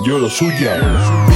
Yo lo suya.